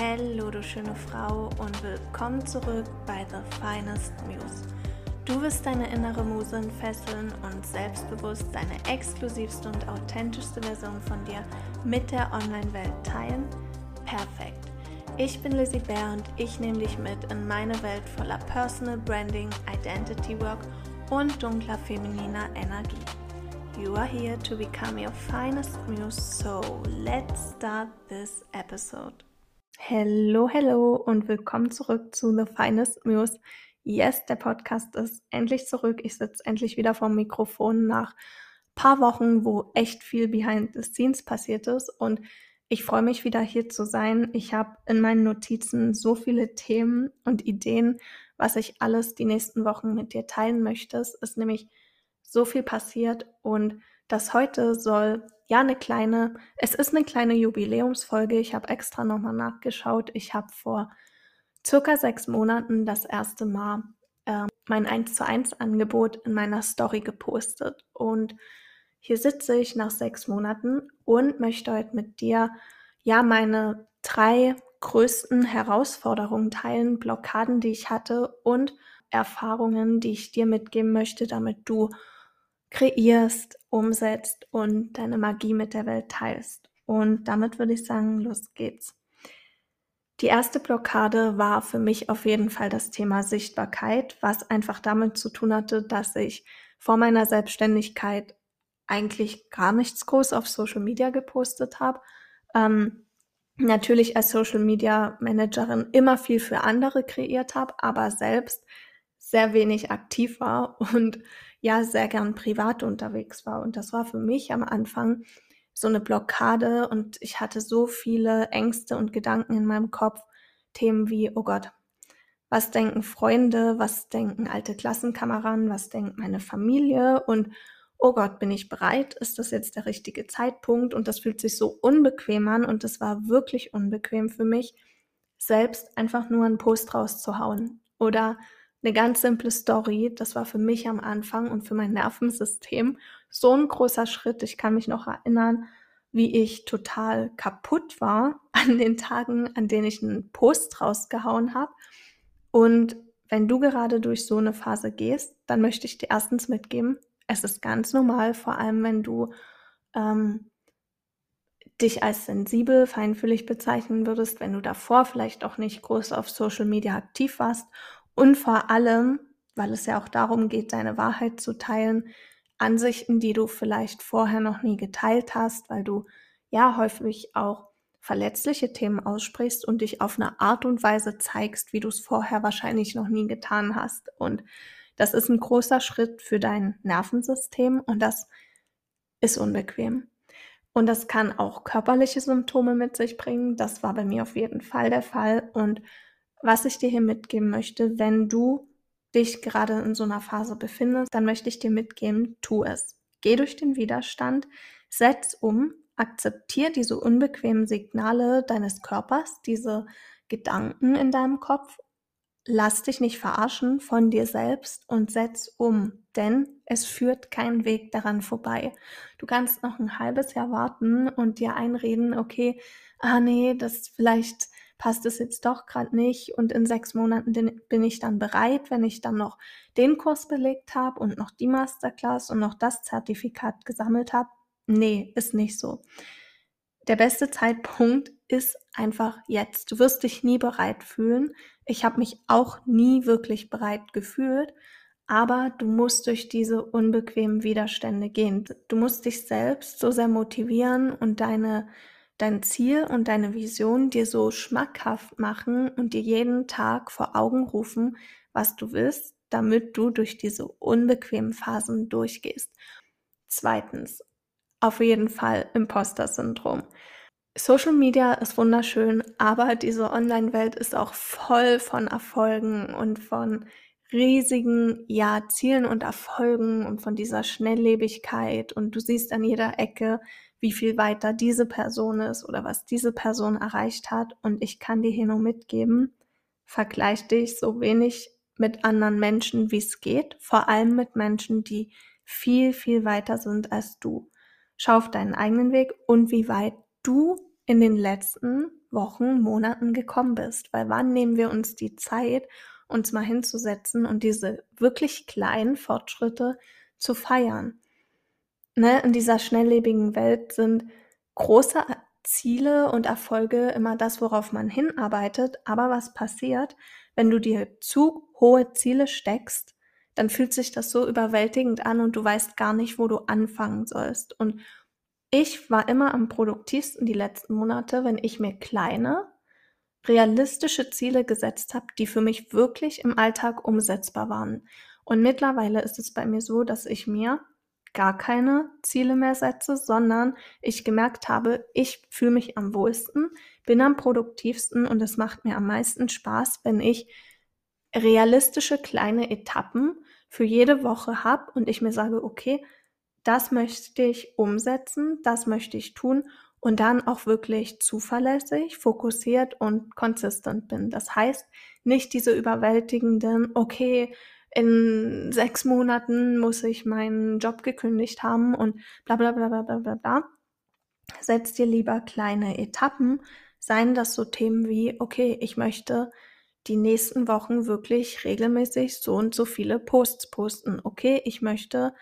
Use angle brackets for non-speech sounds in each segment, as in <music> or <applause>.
Hallo, du schöne Frau und willkommen zurück bei The Finest Muse. Du wirst deine innere Muse entfesseln und selbstbewusst deine exklusivste und authentischste Version von dir mit der Online-Welt teilen? Perfekt. Ich bin Lizzie Bear und ich nehme dich mit in meine Welt voller Personal Branding, Identity Work und dunkler femininer Energie. You are here to become your finest muse, so let's start this episode. Hello, hello und willkommen zurück zu The Finest Muse. Yes, der Podcast ist endlich zurück. Ich sitze endlich wieder vorm Mikrofon nach paar Wochen, wo echt viel behind the scenes passiert ist und ich freue mich wieder hier zu sein. Ich habe in meinen Notizen so viele Themen und Ideen, was ich alles die nächsten Wochen mit dir teilen möchte. Es ist nämlich so viel passiert und das heute soll ja eine kleine, es ist eine kleine Jubiläumsfolge. Ich habe extra nochmal nachgeschaut. Ich habe vor circa sechs Monaten das erste Mal äh, mein 1 zu 1 Angebot in meiner Story gepostet. Und hier sitze ich nach sechs Monaten und möchte heute mit dir ja meine drei größten Herausforderungen teilen, Blockaden, die ich hatte und Erfahrungen, die ich dir mitgeben möchte, damit du kreierst, umsetzt und deine Magie mit der Welt teilst. Und damit würde ich sagen, los geht's. Die erste Blockade war für mich auf jeden Fall das Thema Sichtbarkeit, was einfach damit zu tun hatte, dass ich vor meiner Selbstständigkeit eigentlich gar nichts groß auf Social Media gepostet habe. Ähm, natürlich als Social Media Managerin immer viel für andere kreiert habe, aber selbst sehr wenig aktiv war und ja sehr gern privat unterwegs war. Und das war für mich am Anfang so eine Blockade und ich hatte so viele Ängste und Gedanken in meinem Kopf. Themen wie, oh Gott, was denken Freunde, was denken alte Klassenkameraden, was denkt meine Familie und oh Gott, bin ich bereit? Ist das jetzt der richtige Zeitpunkt? Und das fühlt sich so unbequem an und es war wirklich unbequem für mich, selbst einfach nur einen Post rauszuhauen oder eine ganz simple Story. Das war für mich am Anfang und für mein Nervensystem so ein großer Schritt. Ich kann mich noch erinnern, wie ich total kaputt war <laughs> an den Tagen, an denen ich einen Post rausgehauen habe. Und wenn du gerade durch so eine Phase gehst, dann möchte ich dir erstens mitgeben, es ist ganz normal, vor allem wenn du ähm, dich als sensibel, feinfühlig bezeichnen würdest, wenn du davor vielleicht auch nicht groß auf Social Media aktiv warst und vor allem, weil es ja auch darum geht, deine Wahrheit zu teilen, Ansichten, die du vielleicht vorher noch nie geteilt hast, weil du ja häufig auch verletzliche Themen aussprichst und dich auf eine Art und Weise zeigst, wie du es vorher wahrscheinlich noch nie getan hast. Und das ist ein großer Schritt für dein Nervensystem und das ist unbequem. Und das kann auch körperliche Symptome mit sich bringen. Das war bei mir auf jeden Fall der Fall. Und was ich dir hier mitgeben möchte, wenn du dich gerade in so einer Phase befindest, dann möchte ich dir mitgeben, tu es. Geh durch den Widerstand, setz um, akzeptier diese unbequemen Signale deines Körpers, diese Gedanken in deinem Kopf. Lass dich nicht verarschen von dir selbst und setz um, denn es führt kein Weg daran vorbei. Du kannst noch ein halbes Jahr warten und dir einreden, okay, ah nee, das vielleicht passt es jetzt doch gerade nicht und in sechs Monaten bin ich dann bereit, wenn ich dann noch den Kurs belegt habe und noch die Masterclass und noch das Zertifikat gesammelt habe. Nee, ist nicht so. Der beste Zeitpunkt ist einfach jetzt. Du wirst dich nie bereit fühlen. Ich habe mich auch nie wirklich bereit gefühlt, aber du musst durch diese unbequemen Widerstände gehen. Du musst dich selbst so sehr motivieren und deine dein Ziel und deine Vision dir so schmackhaft machen und dir jeden Tag vor Augen rufen, was du willst, damit du durch diese unbequemen Phasen durchgehst. Zweitens, auf jeden Fall Imposter-Syndrom. Social Media ist wunderschön, aber diese Online-Welt ist auch voll von Erfolgen und von riesigen ja, Zielen und Erfolgen und von dieser Schnelllebigkeit und du siehst an jeder Ecke, wie viel weiter diese Person ist oder was diese Person erreicht hat. Und ich kann dir hier nur mitgeben, vergleich dich so wenig mit anderen Menschen, wie es geht, vor allem mit Menschen, die viel, viel weiter sind als du. Schau auf deinen eigenen Weg und wie weit du in den letzten Wochen, Monaten gekommen bist. Weil wann nehmen wir uns die Zeit, uns mal hinzusetzen und diese wirklich kleinen Fortschritte zu feiern? Ne, in dieser schnelllebigen Welt sind große Ziele und Erfolge immer das, worauf man hinarbeitet. Aber was passiert, wenn du dir zu hohe Ziele steckst, dann fühlt sich das so überwältigend an und du weißt gar nicht, wo du anfangen sollst. Und ich war immer am produktivsten die letzten Monate, wenn ich mir kleine, realistische Ziele gesetzt habe, die für mich wirklich im Alltag umsetzbar waren. Und mittlerweile ist es bei mir so, dass ich mir gar keine Ziele mehr setze, sondern ich gemerkt habe, ich fühle mich am wohlsten, bin am produktivsten und es macht mir am meisten Spaß, wenn ich realistische kleine Etappen für jede Woche habe und ich mir sage, okay, das möchte ich umsetzen, das möchte ich tun und dann auch wirklich zuverlässig, fokussiert und konsistent bin. Das heißt, nicht diese überwältigenden, okay, in sechs Monaten muss ich meinen Job gekündigt haben und bla bla bla bla bla bla bla. Setz dir lieber kleine Etappen, seien das so Themen wie, okay, ich möchte die nächsten Wochen wirklich regelmäßig so und so viele Posts posten. Okay, ich möchte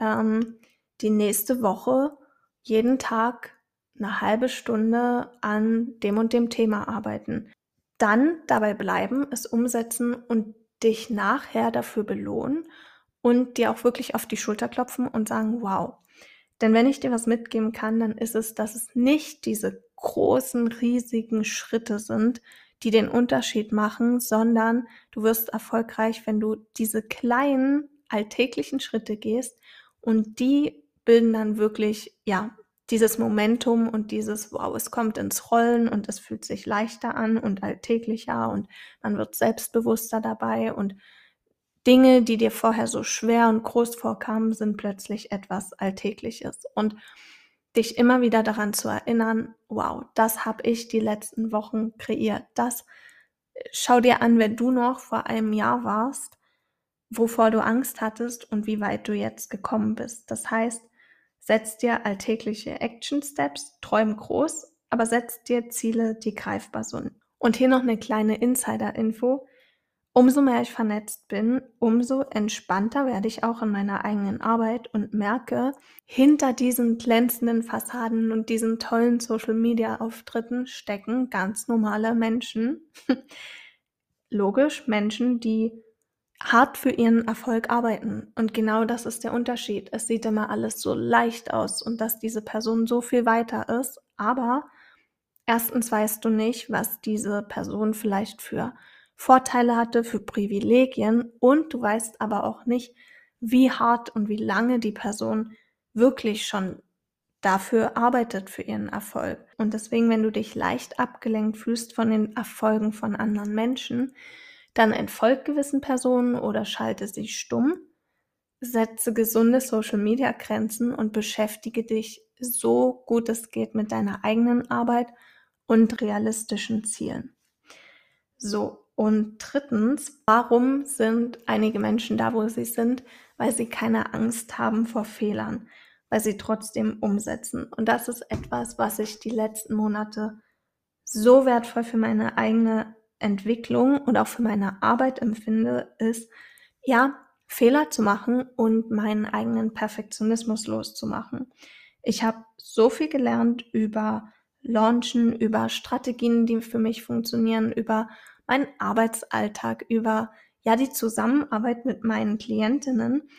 ähm, die nächste Woche jeden Tag eine halbe Stunde an dem und dem Thema arbeiten. Dann dabei bleiben, es umsetzen und dich nachher dafür belohnen und dir auch wirklich auf die Schulter klopfen und sagen, wow. Denn wenn ich dir was mitgeben kann, dann ist es, dass es nicht diese großen, riesigen Schritte sind, die den Unterschied machen, sondern du wirst erfolgreich, wenn du diese kleinen alltäglichen Schritte gehst und die bilden dann wirklich, ja, dieses Momentum und dieses, wow, es kommt ins Rollen und es fühlt sich leichter an und alltäglicher und man wird selbstbewusster dabei und Dinge, die dir vorher so schwer und groß vorkamen, sind plötzlich etwas Alltägliches. Und dich immer wieder daran zu erinnern, wow, das habe ich die letzten Wochen kreiert. Das äh, schau dir an, wenn du noch vor einem Jahr warst, wovor du Angst hattest und wie weit du jetzt gekommen bist. Das heißt, Setz dir alltägliche Action Steps, träum groß, aber setz dir Ziele, die greifbar sind. Und hier noch eine kleine Insider-Info. Umso mehr ich vernetzt bin, umso entspannter werde ich auch in meiner eigenen Arbeit und merke, hinter diesen glänzenden Fassaden und diesen tollen Social-Media-Auftritten stecken ganz normale Menschen. <laughs> Logisch, Menschen, die hart für ihren Erfolg arbeiten. Und genau das ist der Unterschied. Es sieht immer alles so leicht aus und dass diese Person so viel weiter ist. Aber erstens weißt du nicht, was diese Person vielleicht für Vorteile hatte, für Privilegien. Und du weißt aber auch nicht, wie hart und wie lange die Person wirklich schon dafür arbeitet für ihren Erfolg. Und deswegen, wenn du dich leicht abgelenkt fühlst von den Erfolgen von anderen Menschen, dann entfolgt gewissen Personen oder schalte sie stumm. Setze gesunde Social-Media-Grenzen und beschäftige dich so gut es geht mit deiner eigenen Arbeit und realistischen Zielen. So, und drittens, warum sind einige Menschen da, wo sie sind? Weil sie keine Angst haben vor Fehlern, weil sie trotzdem umsetzen. Und das ist etwas, was ich die letzten Monate so wertvoll für meine eigene Entwicklung und auch für meine Arbeit empfinde, ist, ja, Fehler zu machen und meinen eigenen Perfektionismus loszumachen. Ich habe so viel gelernt über Launchen, über Strategien, die für mich funktionieren, über meinen Arbeitsalltag, über ja die Zusammenarbeit mit meinen Klientinnen.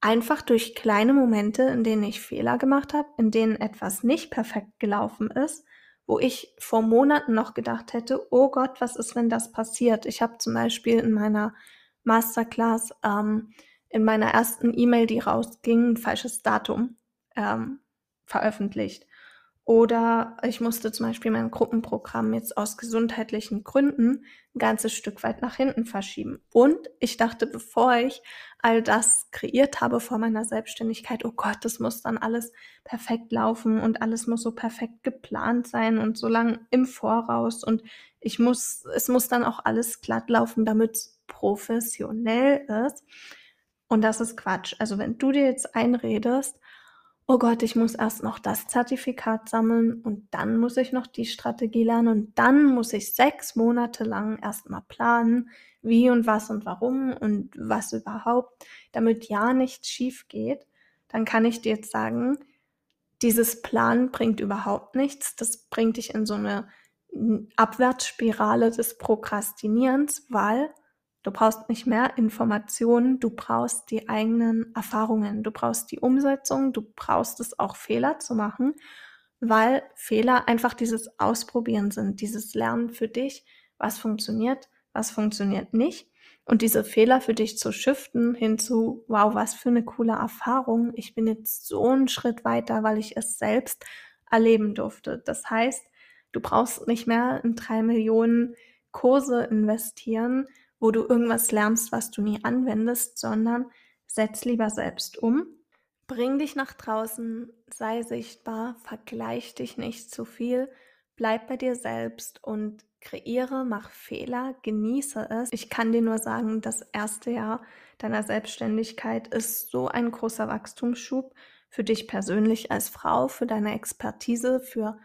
Einfach durch kleine Momente, in denen ich Fehler gemacht habe, in denen etwas nicht perfekt gelaufen ist wo ich vor Monaten noch gedacht hätte, oh Gott, was ist, wenn das passiert? Ich habe zum Beispiel in meiner Masterclass ähm, in meiner ersten E-Mail, die rausging, ein falsches Datum ähm, veröffentlicht. Oder ich musste zum Beispiel mein Gruppenprogramm jetzt aus gesundheitlichen Gründen ein ganzes Stück weit nach hinten verschieben. Und ich dachte, bevor ich all das kreiert habe vor meiner Selbstständigkeit, oh Gott, das muss dann alles perfekt laufen und alles muss so perfekt geplant sein und so lang im Voraus und ich muss, es muss dann auch alles glatt laufen, damit es professionell ist. Und das ist Quatsch. Also wenn du dir jetzt einredest, oh Gott, ich muss erst noch das Zertifikat sammeln und dann muss ich noch die Strategie lernen und dann muss ich sechs Monate lang erstmal planen, wie und was und warum und was überhaupt, damit ja nichts schief geht, dann kann ich dir jetzt sagen, dieses Plan bringt überhaupt nichts. Das bringt dich in so eine Abwärtsspirale des Prokrastinierens, weil du brauchst nicht mehr Informationen, du brauchst die eigenen Erfahrungen, du brauchst die Umsetzung, du brauchst es auch Fehler zu machen, weil Fehler einfach dieses Ausprobieren sind, dieses Lernen für dich, was funktioniert, was funktioniert nicht und diese Fehler für dich zu shiften hinzu, wow, was für eine coole Erfahrung. Ich bin jetzt so einen Schritt weiter, weil ich es selbst erleben durfte. Das heißt, du brauchst nicht mehr in drei Millionen Kurse investieren, wo du irgendwas lernst, was du nie anwendest, sondern setz lieber selbst um. Bring dich nach draußen, sei sichtbar, vergleich dich nicht zu viel, bleib bei dir selbst und kreiere, mach Fehler, genieße es. Ich kann dir nur sagen, das erste Jahr deiner Selbstständigkeit ist so ein großer Wachstumsschub für dich persönlich als Frau, für deine Expertise, für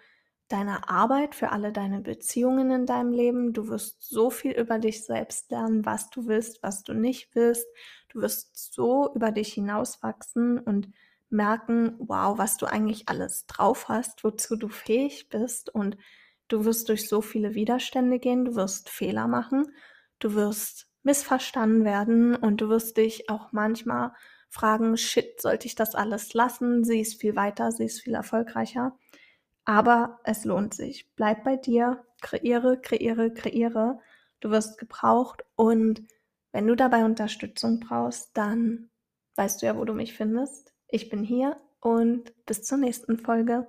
deine Arbeit, für alle deine Beziehungen in deinem Leben. Du wirst so viel über dich selbst lernen, was du willst, was du nicht willst. Du wirst so über dich hinauswachsen und merken, wow, was du eigentlich alles drauf hast, wozu du fähig bist und Du wirst durch so viele Widerstände gehen, du wirst Fehler machen, du wirst missverstanden werden und du wirst dich auch manchmal fragen, shit, sollte ich das alles lassen? Sie ist viel weiter, sie ist viel erfolgreicher. Aber es lohnt sich. Bleib bei dir, kreiere, kreiere, kreiere. Du wirst gebraucht und wenn du dabei Unterstützung brauchst, dann weißt du ja, wo du mich findest. Ich bin hier und bis zur nächsten Folge.